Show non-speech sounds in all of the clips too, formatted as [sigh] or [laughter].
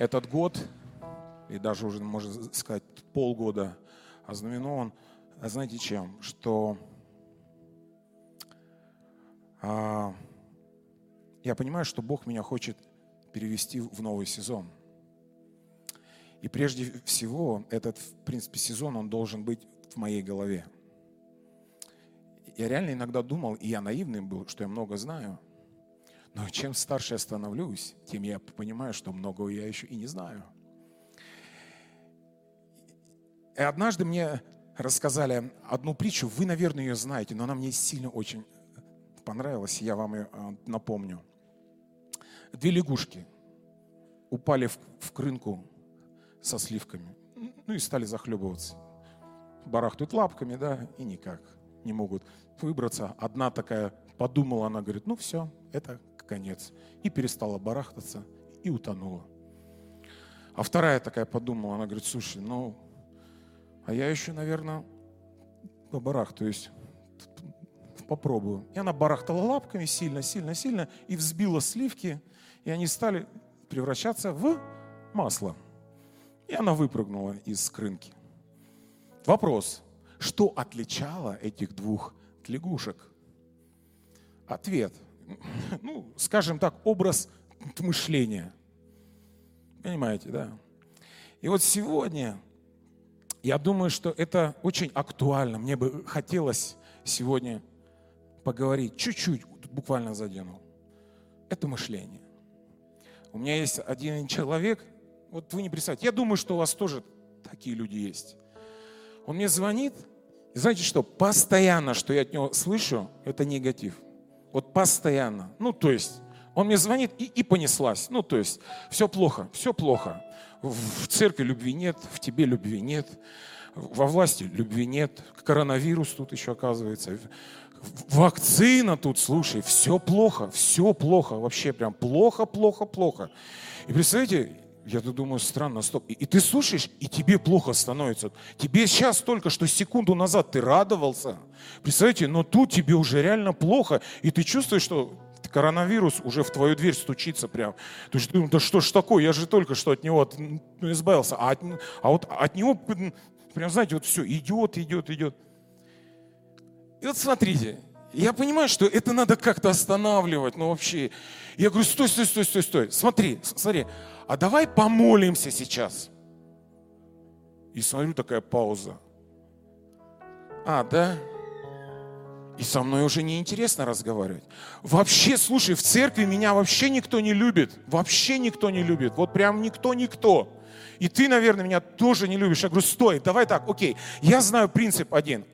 Этот год, и даже уже, можно сказать, полгода ознаменован, знаете чем? Что а, я понимаю, что Бог меня хочет перевести в новый сезон. И прежде всего, этот, в принципе, сезон, он должен быть в моей голове. Я реально иногда думал, и я наивным был, что я много знаю. Но чем старше я становлюсь, тем я понимаю, что многого я еще и не знаю. И однажды мне рассказали одну притчу, вы, наверное, ее знаете, но она мне сильно очень понравилась, я вам ее а, напомню. Две лягушки упали в, в крынку со сливками, ну и стали захлебываться. Барахтают лапками, да, и никак не могут выбраться. Одна такая подумала, она говорит, ну все, это конец. И перестала барахтаться, и утонула. А вторая такая подумала, она говорит, слушай, ну, а я еще, наверное, побарахтаюсь, попробую. И она барахтала лапками сильно, сильно, сильно, и взбила сливки, и они стали превращаться в масло. И она выпрыгнула из скрынки. Вопрос, что отличало этих двух лягушек? Ответ, [laughs] ну, скажем так, образ мышления. Понимаете, да? И вот сегодня я думаю, что это очень актуально. Мне бы хотелось сегодня поговорить, чуть-чуть, буквально заденул. Это мышление. У меня есть один человек, вот вы не представьте, я думаю, что у вас тоже такие люди есть. Он мне звонит, и знаете что, постоянно, что я от него слышу, это негатив. Вот постоянно. Ну, то есть, он мне звонит и, и понеслась. Ну, то есть, все плохо, все плохо. В церкви любви нет, в тебе любви нет, во власти любви нет, коронавирус тут еще оказывается, вакцина тут, слушай, все плохо, все плохо, вообще прям плохо, плохо, плохо. И представляете, я думаю, странно, стоп. И, и ты слушаешь, и тебе плохо становится. Тебе сейчас только что секунду назад ты радовался. Представляете, но тут тебе уже реально плохо. И ты чувствуешь, что коронавирус уже в твою дверь стучится прям. То есть, ну, да что ж такое, я же только что от него от, ну, избавился. А, от, а вот от него, прям, знаете, вот все, идет, идет, идет. И вот смотрите, я понимаю, что это надо как-то останавливать, но вообще. Я говорю, стой, стой, стой, стой, стой. Смотри, смотри, а давай помолимся сейчас. И смотрю, такая пауза. А, да? И со мной уже неинтересно разговаривать. Вообще, слушай, в церкви меня вообще никто не любит. Вообще никто не любит. Вот прям никто-никто. И ты, наверное, меня тоже не любишь. Я говорю, стой, давай так, окей. Я знаю принцип один.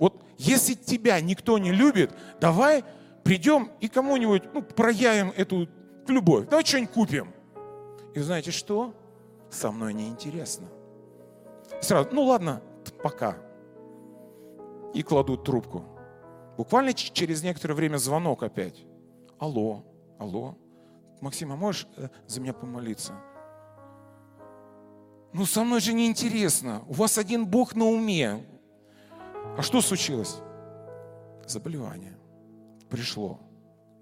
Вот если тебя никто не любит, давай придем и кому-нибудь ну, проявим эту любовь. Давай что-нибудь купим. И знаете что? Со мной неинтересно. Сразу, ну ладно, пока. И кладут трубку. Буквально через некоторое время звонок опять. Алло, алло. Максим, а можешь э, за меня помолиться? Ну, со мной же неинтересно. У вас один Бог на уме. А что случилось? Заболевание. Пришло.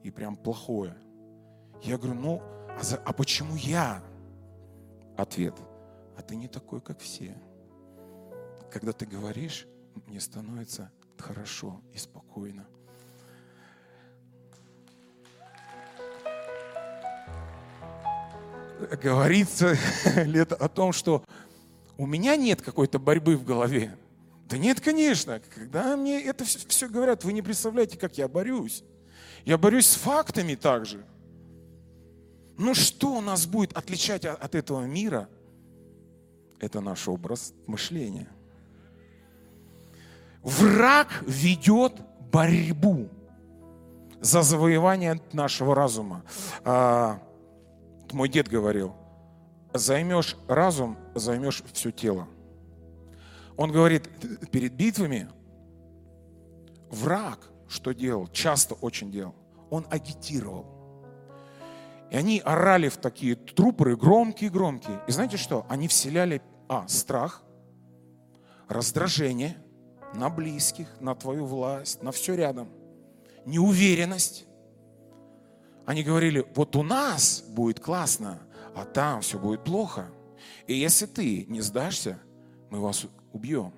И прям плохое. Я говорю, ну, а, за, а почему я? Ответ. А ты не такой, как все. Когда ты говоришь, мне становится хорошо и спокойно. Говорится [laughs] лет о том, что у меня нет какой-то борьбы в голове. Да нет, конечно. Когда мне это все, говорят, вы не представляете, как я борюсь. Я борюсь с фактами также. Ну что нас будет отличать от этого мира? Это наш образ мышления. Враг ведет борьбу за завоевание нашего разума. А, мой дед говорил, займешь разум, займешь все тело. Он говорит, перед битвами враг что делал? Часто очень делал. Он агитировал. И они орали в такие трупоры громкие-громкие. И знаете что? Они вселяли, а, страх, раздражение на близких, на твою власть, на все рядом. Неуверенность. Они говорили, вот у нас будет классно, а там все будет плохо. И если ты не сдашься, мы вас убьем.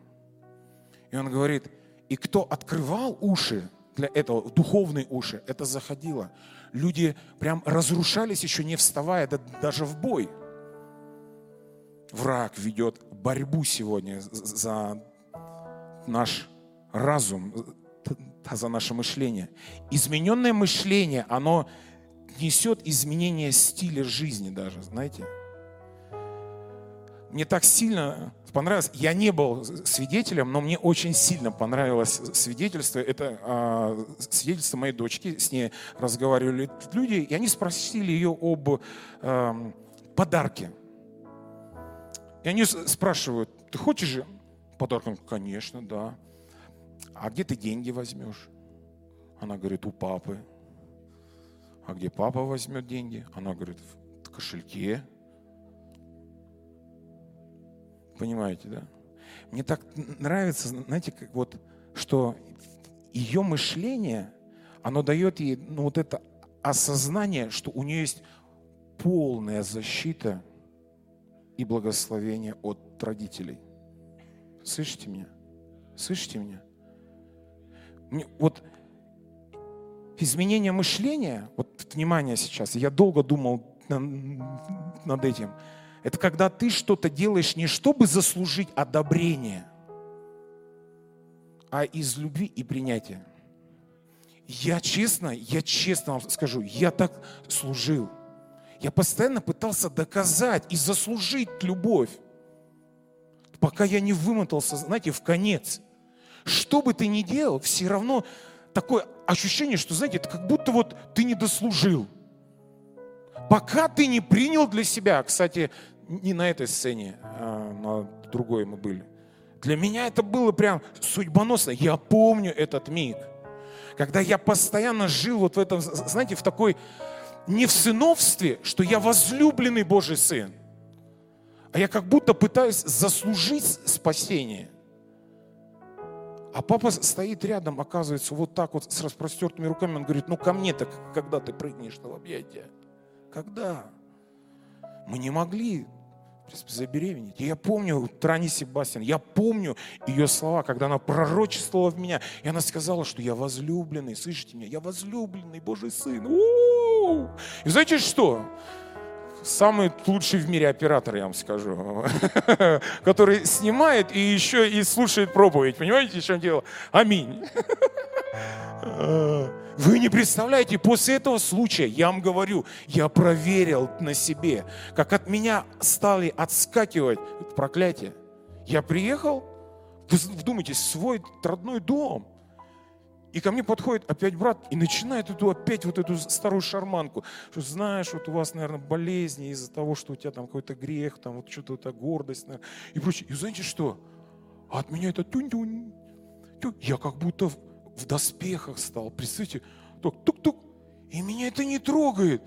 И он говорит, и кто открывал уши для этого, духовные уши, это заходило. Люди прям разрушались еще не вставая, да, даже в бой. Враг ведет борьбу сегодня за наш разум, за наше мышление. Измененное мышление, оно несет изменение стиля жизни даже, знаете. Мне так сильно понравилось, я не был свидетелем, но мне очень сильно понравилось свидетельство. Это а, свидетельство моей дочки, с ней разговаривали люди, и они спросили ее об а, подарке. И они спрашивают, ты хочешь же подарок? Конечно, да. А где ты деньги возьмешь? Она говорит, у папы. А где папа возьмет деньги? Она говорит, в кошельке. Понимаете, да? Мне так нравится, знаете, как вот, что ее мышление, оно дает ей ну, вот это осознание, что у нее есть полная защита и благословение от родителей. Слышите меня? Слышите меня? Мне, вот изменение мышления, вот внимание сейчас, я долго думал над этим, это когда ты что-то делаешь не чтобы заслужить одобрение, а из любви и принятия. Я честно, я честно вам скажу, я так служил. Я постоянно пытался доказать и заслужить любовь, пока я не вымотался, знаете, в конец. Что бы ты ни делал, все равно такое ощущение, что, знаете, это как будто вот ты не дослужил. Пока ты не принял для себя, кстати, не на этой сцене, а на другой мы были. Для меня это было прям судьбоносно. Я помню этот миг, когда я постоянно жил вот в этом, знаете, в такой, не в сыновстве, что я возлюбленный Божий сын, а я как будто пытаюсь заслужить спасение. А папа стоит рядом, оказывается, вот так вот с распростертыми руками. Он говорит, ну ко мне-то, когда ты прыгнешь в объятия? Когда? Мы не могли забеременеть. И я помню Трани Себастьян, я помню ее слова, когда она пророчествовала в меня, и она сказала, что я возлюбленный, слышите меня, я возлюбленный Божий Сын. У-у-у! И знаете что? самый лучший в мире оператор, я вам скажу, [laughs] который снимает и еще и слушает проповедь. Понимаете, в чем дело? Аминь. [laughs] Вы не представляете, после этого случая, я вам говорю, я проверил на себе, как от меня стали отскакивать проклятия. Я приехал, вы вдумайтесь, свой родной дом. И ко мне подходит опять брат и начинает эту опять вот эту старую шарманку, что знаешь, вот у вас, наверное, болезни из-за того, что у тебя там какой-то грех, там вот что-то вот гордость наверное, и прочее. И знаете что? А от меня это тюнь-тюнь. Я как будто в, доспехах стал. Представьте, тук-тук-тук. И меня это не трогает.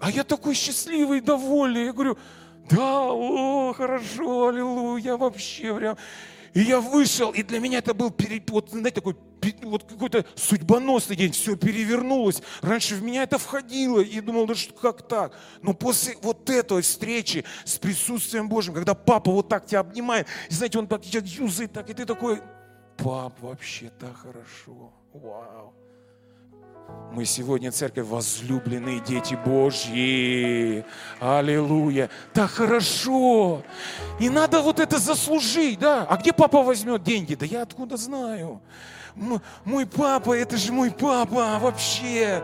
А я такой счастливый, довольный. Я говорю, да, о, хорошо, аллилуйя, вообще прям. И я вышел, и для меня это был, вот, знаете, такой вот какой-то судьбоносный день, все перевернулось. Раньше в меня это входило, и думал, да что, как так? Но после вот этой встречи с присутствием Божьим, когда папа вот так тебя обнимает, и знаете, он так тебя юзает, так, и ты такой, пап, вообще так хорошо, вау. Мы сегодня, церковь, возлюбленные дети Божьи. Аллилуйя. Так хорошо. И надо вот это заслужить, да. А где папа возьмет деньги? Да я откуда знаю? Мой папа, это же мой папа вообще.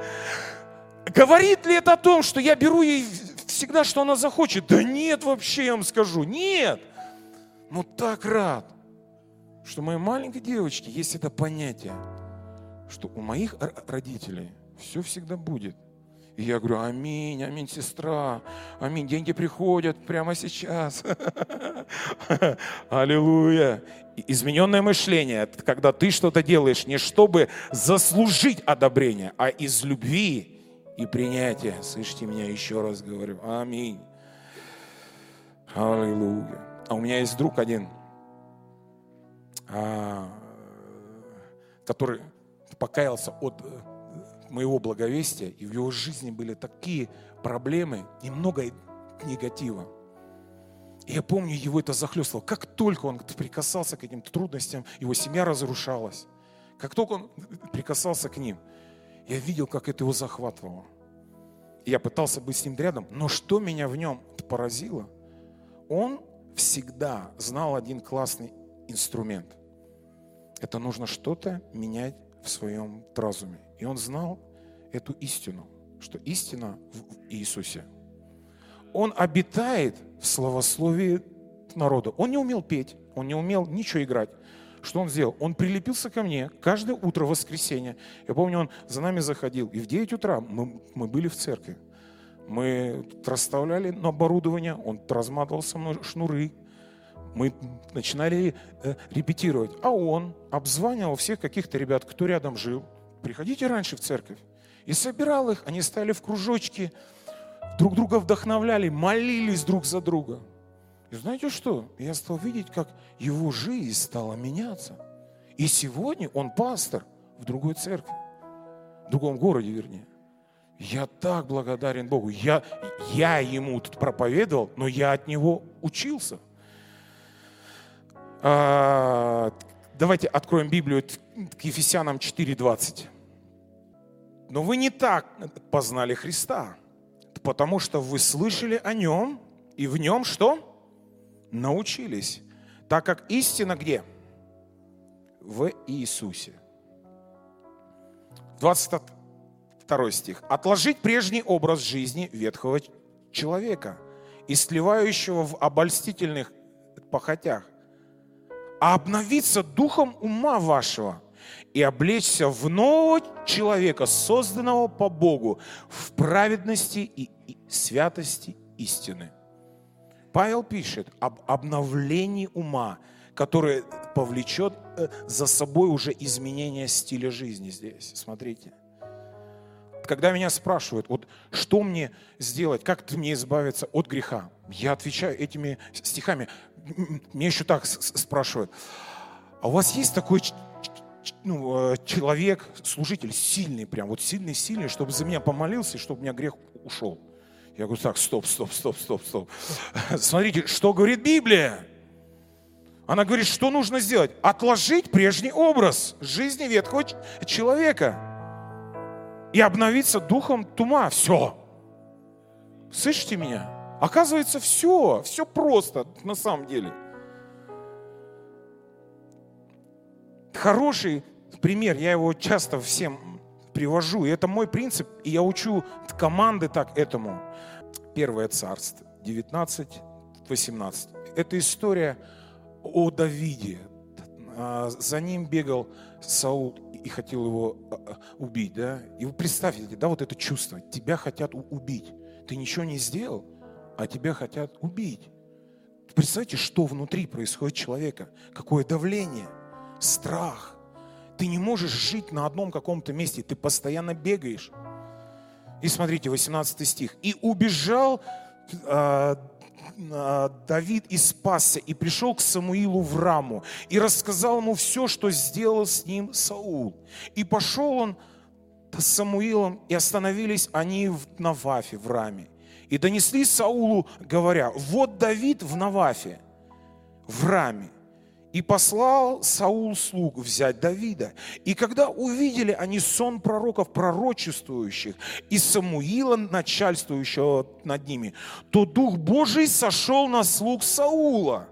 Говорит ли это о том, что я беру ей всегда, что она захочет? Да нет вообще, я вам скажу. Нет. Но так рад, что моей маленькой девочке есть это понятие – что у моих родителей все всегда будет. И я говорю, аминь, аминь, сестра, аминь, деньги приходят прямо сейчас. [laughs] Аллилуйя. Измененное мышление, когда ты что-то делаешь не чтобы заслужить одобрение, а из любви и принятия. Слышите меня, еще раз говорю, аминь. Аллилуйя. А у меня есть друг один, который покаялся от э, моего благовестия, и в его жизни были такие проблемы и много негатива. И я помню, его это захлестывало. Как только он прикасался к этим трудностям, его семья разрушалась. Как только он прикасался к ним, я видел, как это его захватывало. Я пытался быть с ним рядом, но что меня в нем поразило, он всегда знал один классный инструмент. Это нужно что-то менять в своем разуме. И он знал эту истину, что истина в Иисусе. Он обитает в словословии народа. Он не умел петь, он не умел ничего играть. Что он сделал? Он прилепился ко мне каждое утро воскресенье. Я помню, он за нами заходил. И в 9 утра мы, мы были в церкви. Мы расставляли оборудование, он разматывал со мной шнуры. Мы начинали э, репетировать. А он обзванивал всех каких-то ребят, кто рядом жил. Приходите раньше в церковь. И собирал их, они стали в кружочки, друг друга вдохновляли, молились друг за друга. И знаете что? Я стал видеть, как его жизнь стала меняться. И сегодня он пастор в другой церкви, в другом городе, вернее. Я так благодарен Богу. Я, я ему тут проповедовал, но я от него учился. А, давайте откроем Библию к Ефесянам 4.20. Но вы не так познали Христа, потому что вы слышали о нем, и в нем что? Научились. Так как истина где? В Иисусе. 20 Второй стих. «Отложить прежний образ жизни ветхого человека, истлевающего в обольстительных похотях, а обновиться духом ума вашего и облечься в нового человека, созданного по Богу, в праведности и святости истины». Павел пишет об обновлении ума, которое повлечет э, за собой уже изменение стиля жизни здесь. Смотрите когда меня спрашивают, вот что мне сделать, как мне избавиться от греха, я отвечаю этими стихами. Мне еще так спрашивают, а у вас есть такой ну, э, человек, служитель, сильный прям, вот сильный-сильный, чтобы за меня помолился, и чтобы у меня грех ушел? Я говорю, так, стоп, стоп, стоп, стоп, стоп. [laughs] Смотрите, что говорит Библия. Она говорит, что нужно сделать? Отложить прежний образ жизни ветхого человека и обновиться духом тума. Все. Слышите меня? Оказывается, все, все просто на самом деле. Хороший пример, я его часто всем привожу, и это мой принцип, и я учу команды так этому. Первое царство, 19, 18. Это история о Давиде. А, за ним бегал Саул и хотел его а, а, убить, да? И вы представьте, да, вот это чувство, тебя хотят убить. Ты ничего не сделал, а тебя хотят убить. Представьте, что внутри происходит человека, какое давление, страх. Ты не можешь жить на одном каком-то месте, ты постоянно бегаешь. И смотрите, 18 стих. «И убежал а, Давид и спасся, и пришел к Самуилу в Раму, и рассказал ему все, что сделал с ним Саул. И пошел он с Самуилом, и остановились они в Навафе, в Раме. И донесли Саулу, говоря, вот Давид в Навафе, в Раме. И послал Саул слуг взять Давида. И когда увидели они сон пророков, пророчествующих, и Самуила, начальствующего над ними, то Дух Божий сошел на слуг Саула.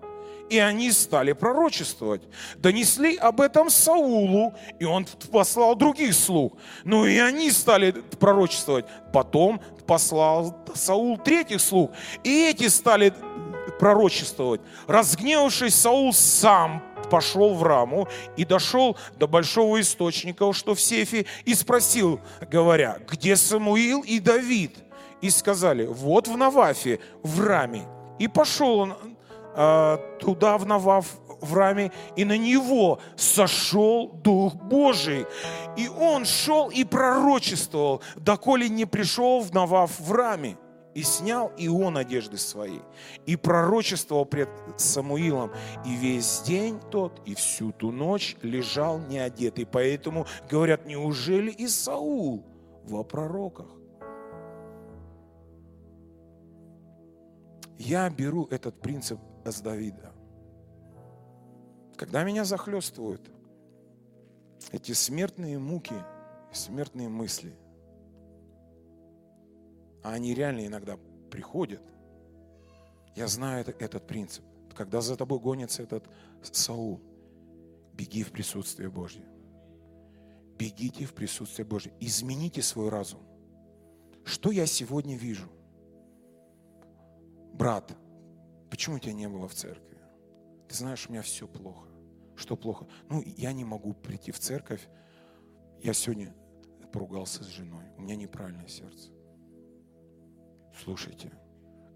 И они стали пророчествовать. Донесли об этом Саулу, и он послал других слуг. Ну и они стали пророчествовать. Потом послал Саул третьих слуг, и эти стали пророчествовать. Разгневавшись, Саул сам пошел в раму и дошел до большого источника, что в сейфе, и спросил, говоря, где Самуил и Давид? И сказали, вот в Навафе, в раме. И пошел он э, туда, в Наваф, в раме, и на него сошел Дух Божий. И он шел и пророчествовал, доколе не пришел в Наваф в раме. И снял и он одежды свои, и пророчествовал пред Самуилом, и весь день тот, и всю ту ночь лежал неодетый. Поэтому говорят, неужели и Саул во пророках? Я беру этот принцип с Давида. Когда меня захлестывают эти смертные муки, смертные мысли, а они реально иногда приходят, я знаю это, этот принцип. Когда за тобой гонится этот Саул, беги в присутствие Божье. Бегите в присутствие Божье. Измените свой разум. Что я сегодня вижу? брат, почему тебя не было в церкви? Ты знаешь, у меня все плохо. Что плохо? Ну, я не могу прийти в церковь. Я сегодня поругался с женой. У меня неправильное сердце. Слушайте,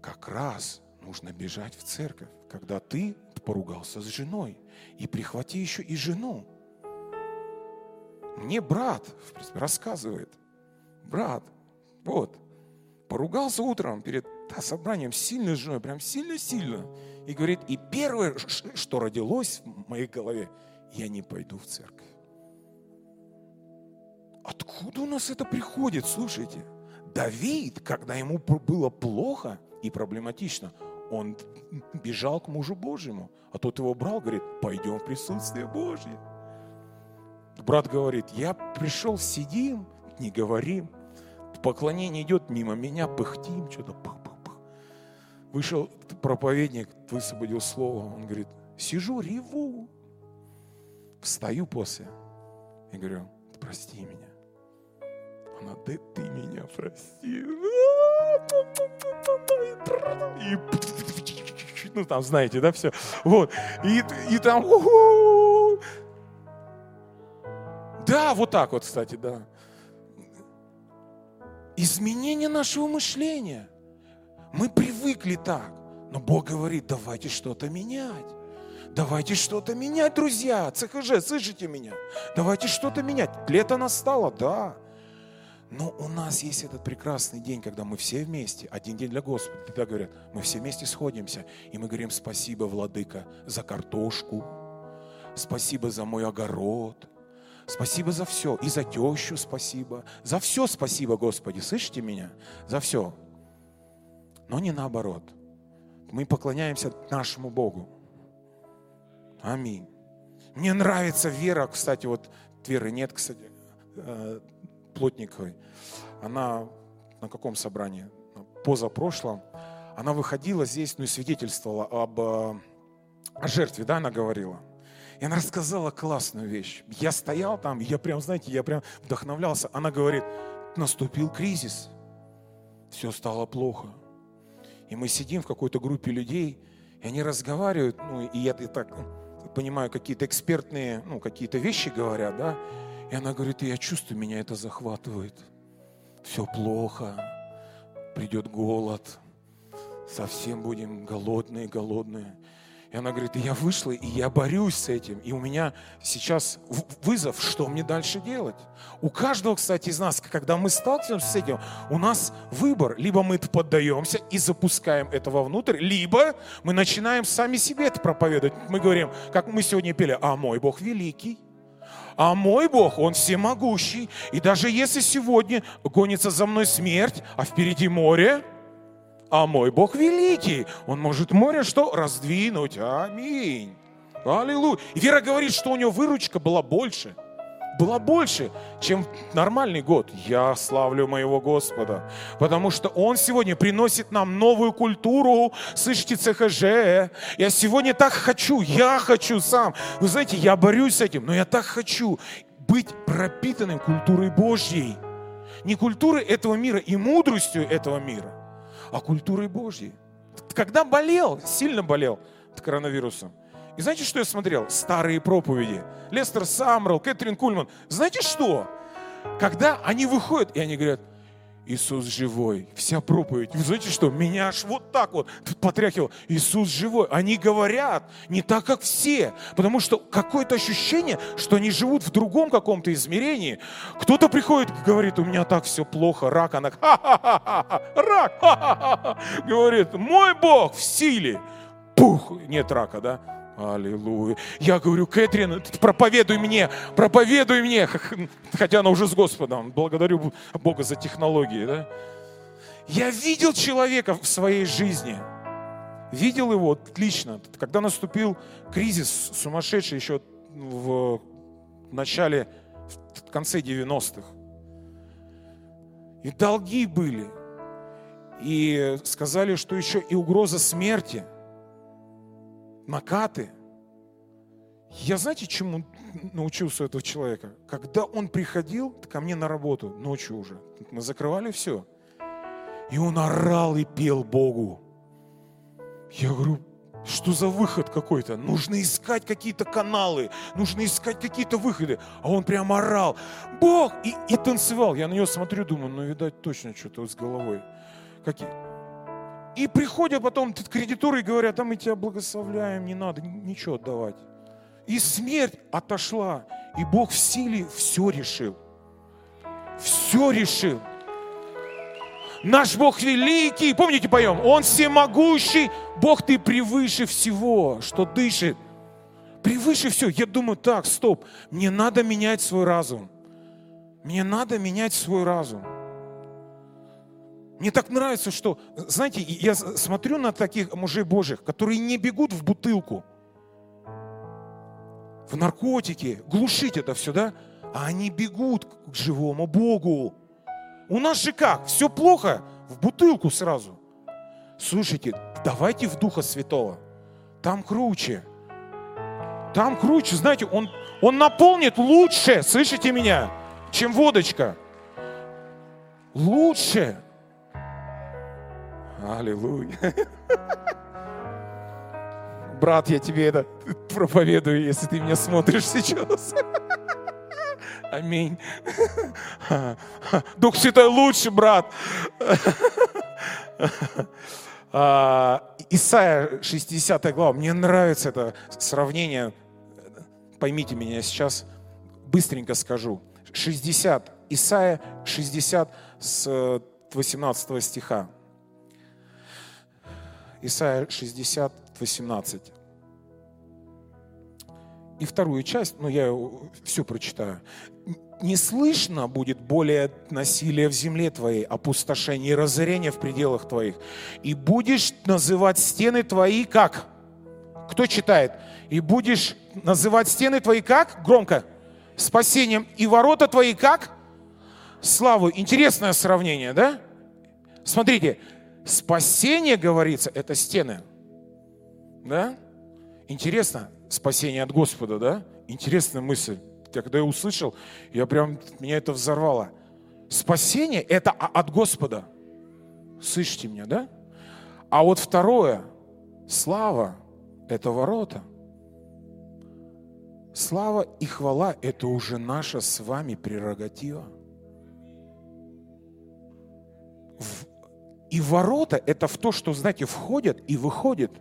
как раз нужно бежать в церковь, когда ты поругался с женой. И прихвати еще и жену. Мне брат, в принципе, рассказывает. Брат, вот, поругался утром перед собранием сильно с женой, прям сильно-сильно. И говорит, и первое, что родилось в моей голове, я не пойду в церковь. Откуда у нас это приходит, слушайте? Давид, когда ему было плохо и проблематично, он бежал к мужу Божьему, а тот его брал, говорит, пойдем в присутствие Божье. Брат говорит, я пришел, сидим, не говорим, поклонение идет мимо меня, пыхтим, что-то пых, пых, пых. Вышел проповедник, высвободил слово, он говорит, сижу, реву. Встаю после и говорю, прости меня. Она, да ты меня прости. И, ну там, знаете, да, все. Вот. И, и там, да, вот так вот, кстати, да. Изменение нашего мышления. Мы привыкли так. Но Бог говорит, давайте что-то менять. Давайте что-то менять, друзья. ЦХЖ, слышите меня? Давайте что-то менять. Лето настало, да. Но у нас есть этот прекрасный день, когда мы все вместе, один день для Господа, тогда говорят, мы все вместе сходимся, и мы говорим спасибо, Владыка, за картошку, спасибо за мой огород, Спасибо за все. И за тещу спасибо. За все спасибо, Господи. Слышите меня? За все. Но не наоборот. Мы поклоняемся нашему Богу. Аминь. Мне нравится вера, кстати, вот веры нет, кстати, э, Плотниковой. Она на каком собрании? Позапрошлом. Она выходила здесь, ну и свидетельствовала об э, о жертве, да, она говорила. И она рассказала классную вещь. Я стоял там, я прям, знаете, я прям вдохновлялся. Она говорит, наступил кризис, все стало плохо. И мы сидим в какой-то группе людей, и они разговаривают, ну, и я и так понимаю, какие-то экспертные, ну, какие-то вещи говорят, да. И она говорит, и я чувствую, меня это захватывает. Все плохо, придет голод, совсем будем голодные, голодные. И она говорит, и я вышла, и я борюсь с этим. И у меня сейчас вызов, что мне дальше делать. У каждого, кстати, из нас, когда мы сталкиваемся с этим, у нас выбор. Либо мы поддаемся и запускаем это вовнутрь, либо мы начинаем сами себе это проповедовать. Мы говорим, как мы сегодня пели, а мой Бог великий. А мой Бог, Он всемогущий. И даже если сегодня гонится за мной смерть, а впереди море, а мой Бог великий. Он может море что? Раздвинуть. Аминь. Аллилуйя. И Вера говорит, что у него выручка была больше. Была больше, чем нормальный год. Я славлю моего Господа, потому что Он сегодня приносит нам новую культуру. Слышите, ЦХЖ. Я сегодня так хочу, я хочу сам. Вы знаете, я борюсь с этим, но я так хочу быть пропитанным культурой Божьей. Не культурой этого мира и мудростью этого мира, а культурой Божьей. Когда болел, сильно болел от коронавируса. И знаете, что я смотрел? Старые проповеди. Лестер Самрел, Кэтрин Кульман. Знаете что? Когда они выходят, и они говорят, Иисус живой. Вся проповедь. Вы знаете что? Меня аж вот так вот потряхивал. Иисус живой. Они говорят не так, как все. Потому что какое-то ощущение, что они живут в другом каком-то измерении. Кто-то приходит и говорит, у меня так все плохо, рак. Она, ха-ха-ха, рак, ха-ха-ха. Говорит, мой Бог в силе. Пух, нет рака, да? Аллилуйя. Я говорю, Кэтрин, проповедуй мне, проповедуй мне. [laughs] Хотя она уже с Господом. Благодарю Бога за технологии. Да? Я видел человека в своей жизни. Видел его лично. Когда наступил кризис сумасшедший еще в начале, в конце 90-х. И долги были. И сказали, что еще и угроза смерти – накаты. Я знаете, чему научился этого человека? Когда он приходил ко мне на работу, ночью уже, мы закрывали все, и он орал и пел Богу. Я говорю, что за выход какой-то? Нужно искать какие-то каналы, нужно искать какие-то выходы. А он прям орал, Бог! И, и танцевал. Я на него смотрю, думаю, ну, видать, точно что-то с головой. Какие... И приходят потом кредиторы и говорят, а мы тебя благословляем, не надо ничего отдавать. И смерть отошла, и Бог в силе все решил. Все решил. Наш Бог великий, помните поем, Он всемогущий, Бог ты превыше всего, что дышит. Превыше всего. Я думаю, так, стоп, мне надо менять свой разум. Мне надо менять свой разум. Мне так нравится, что, знаете, я смотрю на таких мужей Божьих, которые не бегут в бутылку, в наркотики, глушить это все, да? А они бегут к живому Богу. У нас же как? Все плохо? В бутылку сразу. Слушайте, давайте в Духа Святого. Там круче. Там круче, знаете, он, он наполнит лучше, слышите меня, чем водочка. Лучше. Аллилуйя. Брат, я тебе это проповедую, если ты меня смотришь сейчас. Аминь. Дух Святой лучше, брат. А, Исайя 60 глава. Мне нравится это сравнение. Поймите меня, сейчас быстренько скажу. 60. Исайя 60 с 18 стиха. Исайя 60, 18. И вторую часть, ну я все прочитаю. «Не слышно будет более насилия в земле твоей, опустошения и разорения в пределах твоих. И будешь называть стены твои как?» Кто читает? «И будешь называть стены твои как?» Громко. «Спасением. И ворота твои как?» Славу. Интересное сравнение, да? Смотрите, Спасение, говорится, это стены. Да? Интересно, спасение от Господа, да? Интересная мысль. Когда я услышал, я прям, меня это взорвало. Спасение – это от Господа. Слышите меня, да? А вот второе, слава – это ворота. Слава и хвала – это уже наша с вами прерогатива. И ворота – это в то, что, знаете, входят и выходят.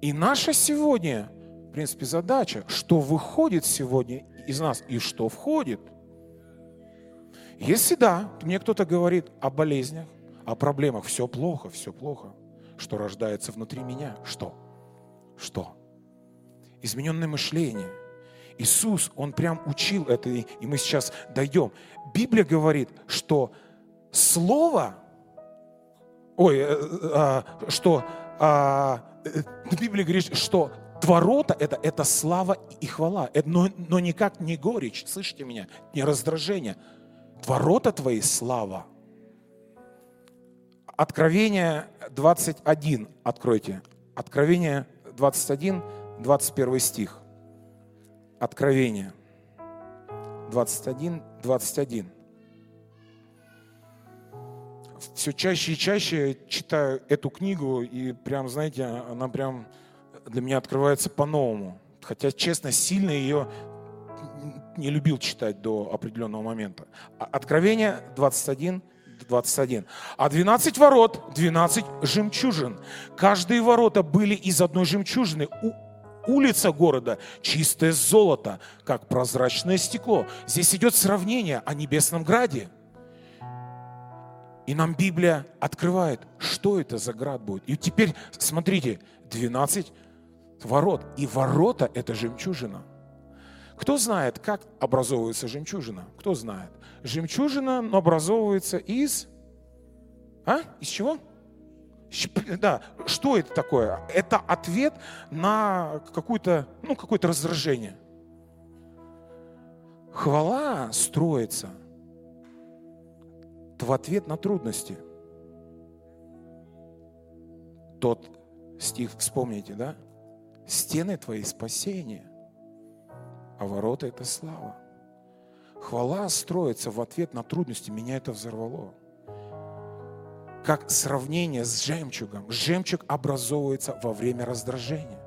И наша сегодня, в принципе, задача, что выходит сегодня из нас и что входит. Если да, мне кто-то говорит о болезнях, о проблемах, все плохо, все плохо, что рождается внутри меня, что? Что? Измененное мышление. Иисус, Он прям учил это, и мы сейчас дойдем. Библия говорит, что Слово ой, э, а, что а, э, Библия говорит, что ворота это, это слава и хвала, но, но никак не горечь, слышите меня, не раздражение. Ворота твои слава. Откровение 21 откройте. Откровение 21, 21 стих. Откровение 21, 21 все чаще и чаще читаю эту книгу, и прям, знаете, она прям для меня открывается по-новому. Хотя, честно, сильно ее не любил читать до определенного момента. А Откровение 21, 21. А 12 ворот, 12 жемчужин. Каждые ворота были из одной жемчужины. У, улица города чистое золото, как прозрачное стекло. Здесь идет сравнение о небесном граде. И нам Библия открывает, что это за град будет. И теперь, смотрите, 12 ворот. И ворота – это жемчужина. Кто знает, как образовывается жемчужина? Кто знает? Жемчужина образовывается из... А? Из чего? Да, что это такое? Это ответ на какое-то ну, какое раздражение. Хвала строится в ответ на трудности. Тот стих, вспомните, да? Стены твои спасения, а ворота это слава. Хвала строится в ответ на трудности. Меня это взорвало как сравнение с жемчугом. Жемчуг образовывается во время раздражения.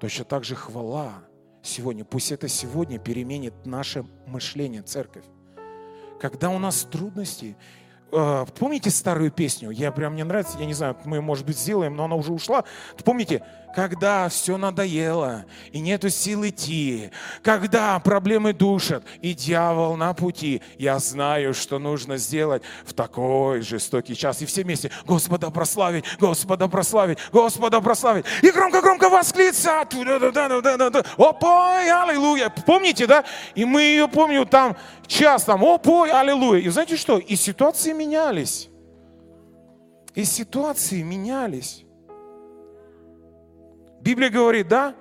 Точно так же хвала сегодня. Пусть это сегодня переменит наше мышление, церковь. Когда у нас трудности, э, помните старую песню? Я прям мне нравится, я не знаю, мы, может быть, сделаем, но она уже ушла. Помните, когда все надоело и нету сил идти, когда проблемы душат и дьявол на пути, я знаю, что нужно сделать в такой жестокий час. И все вместе Господа прославить, Господа прославить, Господа прославить. И громко-громко восклицать. Опой, аллилуйя. Помните, да? И мы ее помним там час, там, опой, аллилуйя. И знаете что? И ситуации менялись. И ситуации менялись. Библия говорит, да,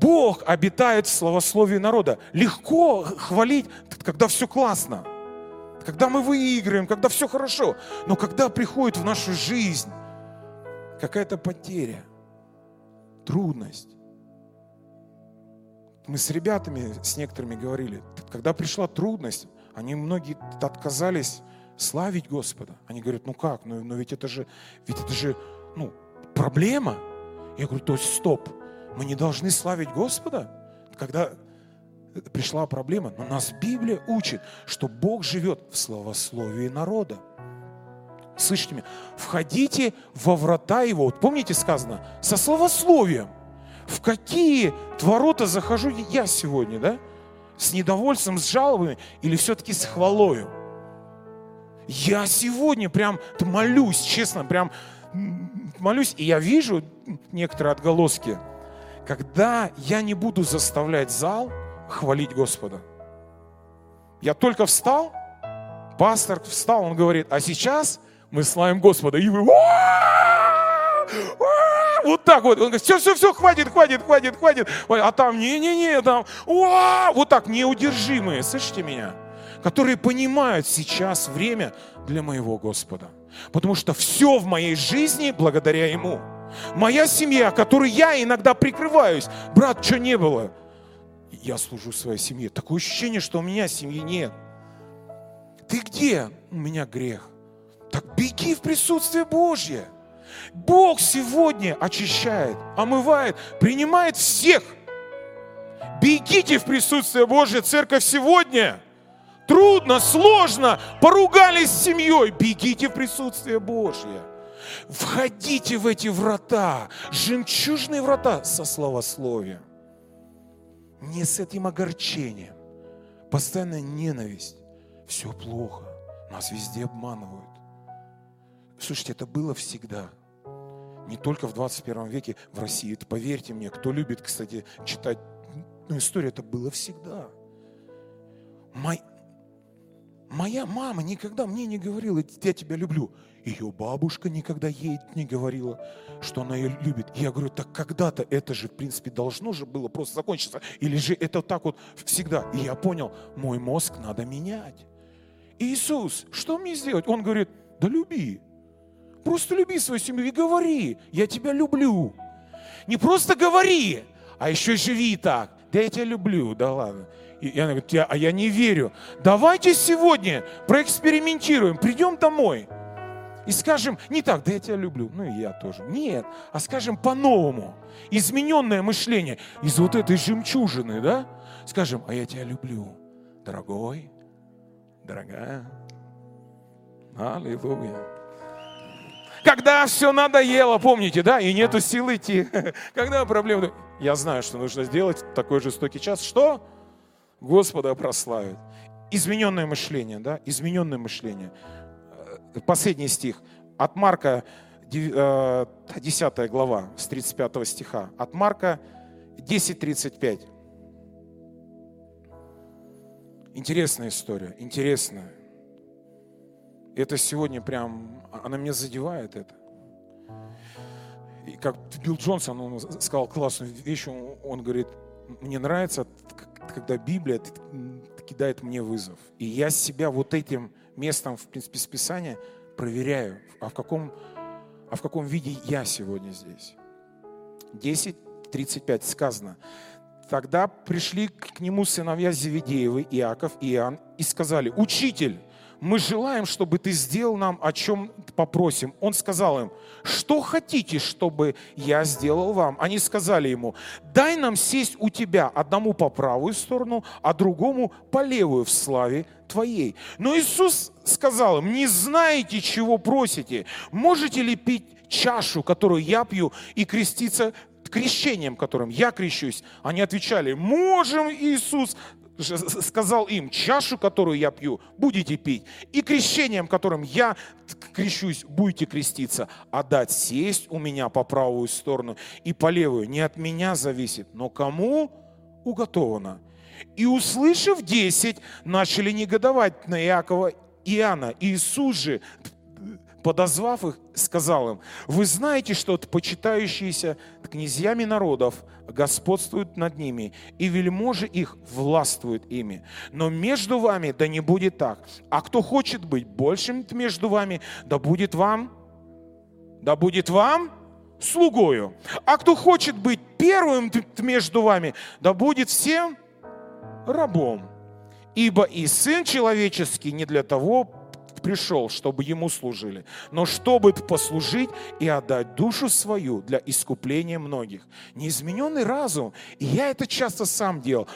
Бог обитает в словословии народа. Легко хвалить, когда все классно, когда мы выигрываем, когда все хорошо. Но когда приходит в нашу жизнь какая-то потеря, трудность, мы с ребятами, с некоторыми говорили, когда пришла трудность, они многие отказались славить Господа. Они говорят, ну как, ну, но ведь это же, ведь это же, ну, проблема – я говорю, то есть стоп, мы не должны славить Господа, когда пришла проблема. Но нас Библия учит, что Бог живет в словословии народа. Слышите меня? Входите во врата Его. Вот помните сказано? Со словословием. В какие ворота захожу я сегодня, да? С недовольством, с жалобами или все-таки с хвалою? Я сегодня прям молюсь, честно, прям молюсь, и я вижу некоторые отголоски, когда я не буду заставлять зал хвалить Господа. Я только встал, пастор встал, он говорит, а сейчас мы славим Господа. И вы вот так вот. Он говорит, все, все, все, хватит, хватит, хватит, хватит. А там, не-не-не, там, вот так, неудержимые, слышите меня? Которые понимают сейчас время для моего Господа. Потому что все в моей жизни благодаря Ему. Моя семья, которой я иногда прикрываюсь. Брат, что не было? Я служу своей семье. Такое ощущение, что у меня семьи нет. Ты где? У меня грех. Так беги в присутствие Божье. Бог сегодня очищает, омывает, принимает всех. Бегите в присутствие Божье, церковь сегодня трудно, сложно, поругались с семьей, бегите в присутствие Божье. Входите в эти врата, жемчужные врата со словословием. Не с этим огорчением. Постоянная ненависть. Все плохо. Нас везде обманывают. Слушайте, это было всегда. Не только в 21 веке в России. Это, поверьте мне, кто любит, кстати, читать ну, историю, это было всегда. Мой, Моя мама никогда мне не говорила, я тебя люблю. Ее бабушка никогда ей не говорила, что она ее любит. Я говорю, так когда-то это же, в принципе, должно же было просто закончиться. Или же это так вот всегда. И я понял, мой мозг надо менять. Иисус, что мне сделать? Он говорит, да люби. Просто люби свою семью и говори, я тебя люблю. Не просто говори, а еще живи так. Да я тебя люблю, да ладно. И она говорит, а я не верю. Давайте сегодня проэкспериментируем, придем домой и скажем не так, да я тебя люблю, ну и я тоже. Нет, а скажем по-новому. Измененное мышление из вот этой жемчужины, да, Скажем, а я тебя люблю, дорогой, дорогая. Аллилуйя. Когда все надоело, помните, да, и нету сил идти. [laughs] Когда проблемы, я знаю, что нужно сделать в такой жестокий час. Что? Господа прославить. Измененное мышление, да, измененное мышление. Э, последний стих. От Марка, 10 э, глава, с 35 стиха. От Марка 10.35. Интересная история, интересная. Это сегодня прям, она меня задевает это. И как Билл Джонсон, он сказал классную вещь, он, он говорит, мне нравится, когда Библия кидает мне вызов. И я себя вот этим местом, в принципе, с Писания проверяю, а в каком, а в каком виде я сегодня здесь. 10.35 сказано. Тогда пришли к нему сыновья Зеведеевы, Иаков и Иоанн, и сказали, «Учитель, мы желаем, чтобы ты сделал нам, о чем попросим. Он сказал им, что хотите, чтобы я сделал вам? Они сказали ему, дай нам сесть у тебя, одному по правую сторону, а другому по левую в славе твоей. Но Иисус сказал им, не знаете, чего просите. Можете ли пить чашу, которую я пью, и креститься крещением, которым я крещусь? Они отвечали, можем, Иисус, сказал им, чашу, которую я пью, будете пить, и крещением, которым я крещусь, будете креститься, а дать сесть у меня по правую сторону и по левую не от меня зависит, но кому уготовано. И услышав десять, начали негодовать на Иакова и Иоанна. Иисус же подозвав их, сказал им, вы знаете, что почитающиеся князьями народов господствуют над ними, и вельможи их властвуют ими. Но между вами да не будет так. А кто хочет быть большим между вами, да будет вам, да будет вам слугою. А кто хочет быть первым между вами, да будет всем рабом. Ибо и Сын Человеческий не для того пришел, чтобы ему служили, но чтобы послужить и отдать душу свою для искупления многих. Неизмененный разум. И я это часто сам делал.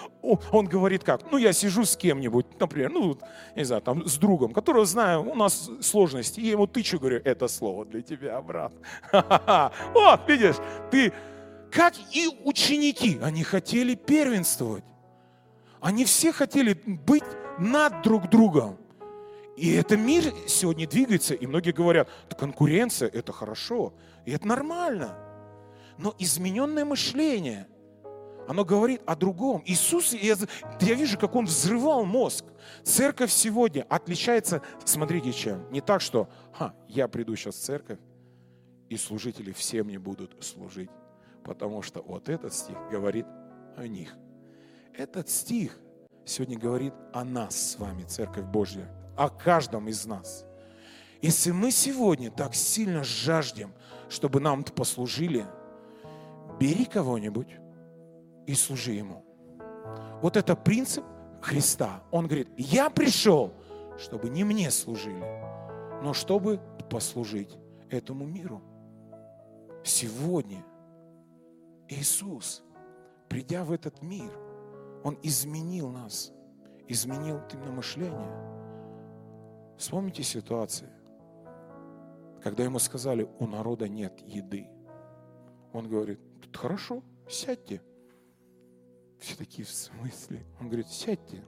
Он говорит как? Ну, я сижу с кем-нибудь, например, ну, не знаю, там, с другом, которого знаю, у нас сложности, и я ему тычу, говорю, это слово для тебя, брат. [laughs] О, видишь, ты, как и ученики, они хотели первенствовать. Они все хотели быть над друг другом. И это мир сегодня двигается, и многие говорят, конкуренция – это хорошо, и это нормально. Но измененное мышление, оно говорит о другом. Иисус, я, я вижу, как Он взрывал мозг. Церковь сегодня отличается, смотрите, чем. Не так, что Ха, я приду сейчас в церковь, и служители все мне будут служить. Потому что вот этот стих говорит о них. Этот стих сегодня говорит о нас с вами, Церковь Божья о каждом из нас. Если мы сегодня так сильно жаждем, чтобы нам послужили, бери кого-нибудь и служи ему. Вот это принцип Христа. Он говорит, я пришел, чтобы не мне служили, но чтобы послужить этому миру. Сегодня Иисус, придя в этот мир, Он изменил нас, изменил именно мышление. Вспомните ситуации, когда ему сказали, у народа нет еды. Он говорит, хорошо, сядьте. Все такие в смысле? Он говорит, сядьте.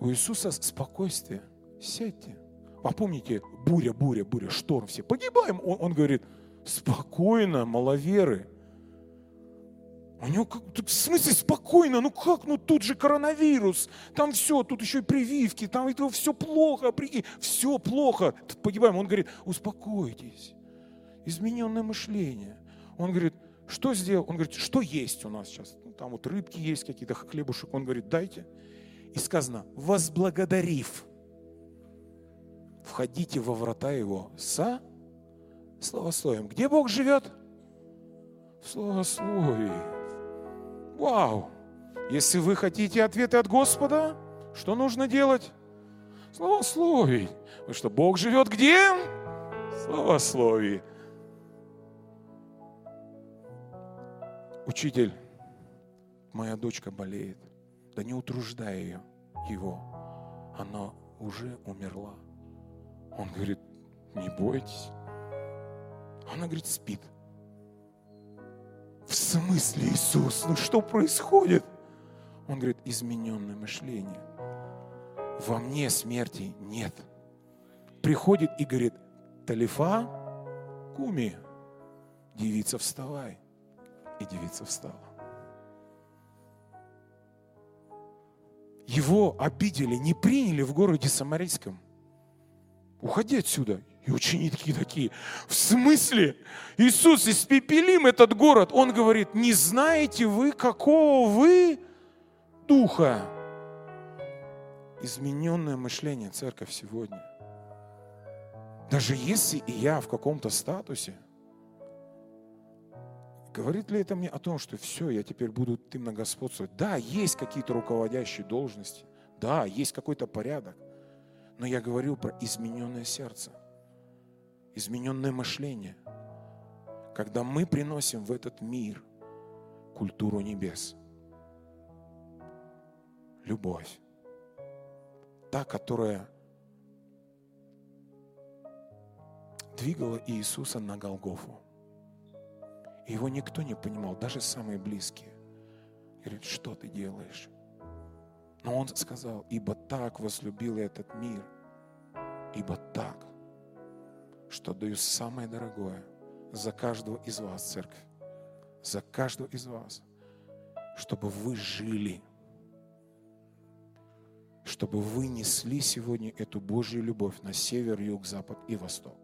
У Иисуса спокойствие, сядьте. А помните, буря, буря, буря, шторм, все погибаем. Он, он говорит, спокойно, маловеры. У него как, в смысле спокойно, ну как, ну тут же коронавирус, там все, тут еще и прививки, там это все плохо, прикинь, все плохо, погибаем. Он говорит, успокойтесь, измененное мышление. Он говорит, что сделал? Он говорит, что есть у нас сейчас? Ну, там вот рыбки есть, какие-то хлебушек. Он говорит, дайте. И сказано, возблагодарив, входите во врата его со словословием. Где Бог живет? В словословии. Вау! Если вы хотите ответы от Господа, что нужно делать? Словословить. Потому что Бог живет где? Словословии. Учитель моя дочка болеет. Да не утруждай ее, его. Она уже умерла. Он говорит, не бойтесь. Она говорит, спит. В смысле, Иисус? Ну что происходит? Он говорит, измененное мышление. Во мне смерти нет. Приходит и говорит, Талифа, куми, девица, вставай. И девица встала. Его обидели, не приняли в городе Самарийском. Уходи отсюда. И ученики такие, в смысле? Иисус, испепелим этот город. Он говорит, не знаете вы, какого вы духа? Измененное мышление, церковь сегодня. Даже если и я в каком-то статусе, говорит ли это мне о том, что все, я теперь буду ты господствовать? Да, есть какие-то руководящие должности, да, есть какой-то порядок, но я говорю про измененное сердце – измененное мышление, когда мы приносим в этот мир культуру небес. Любовь. Та, которая двигала Иисуса на Голгофу. Его никто не понимал, даже самые близкие. Говорит, что ты делаешь? Но он сказал, ибо так возлюбил этот мир, ибо так что даю самое дорогое за каждого из вас, церковь, за каждого из вас, чтобы вы жили, чтобы вы несли сегодня эту Божью любовь на север, юг, запад и восток.